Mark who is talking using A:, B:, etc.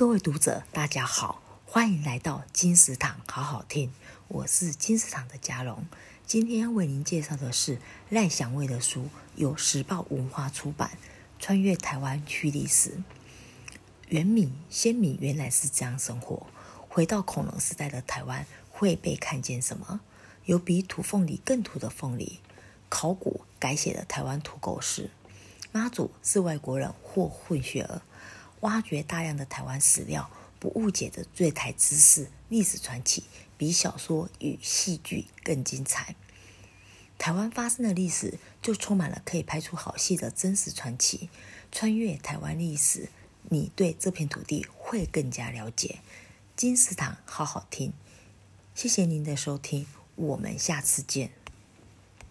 A: 各位读者，大家好，欢迎来到金石堂好好听。我是金石堂的嘉荣，今天要为您介绍的是赖祥蔚的书，由时报文化出版，《穿越台湾去历史》。原民先民原来是这样生活，回到恐龙时代的台湾会被看见什么？有比土凤梨更土的凤梨？考古改写了台湾土狗史。妈祖是外国人或混血儿？挖掘大量的台湾史料，不误解的对台知识、历史传奇，比小说与戏剧更精彩。台湾发生的历史就充满了可以拍出好戏的真实传奇。穿越台湾历史，你对这片土地会更加了解。金石堂好好听，谢谢您的收听，我们下次见。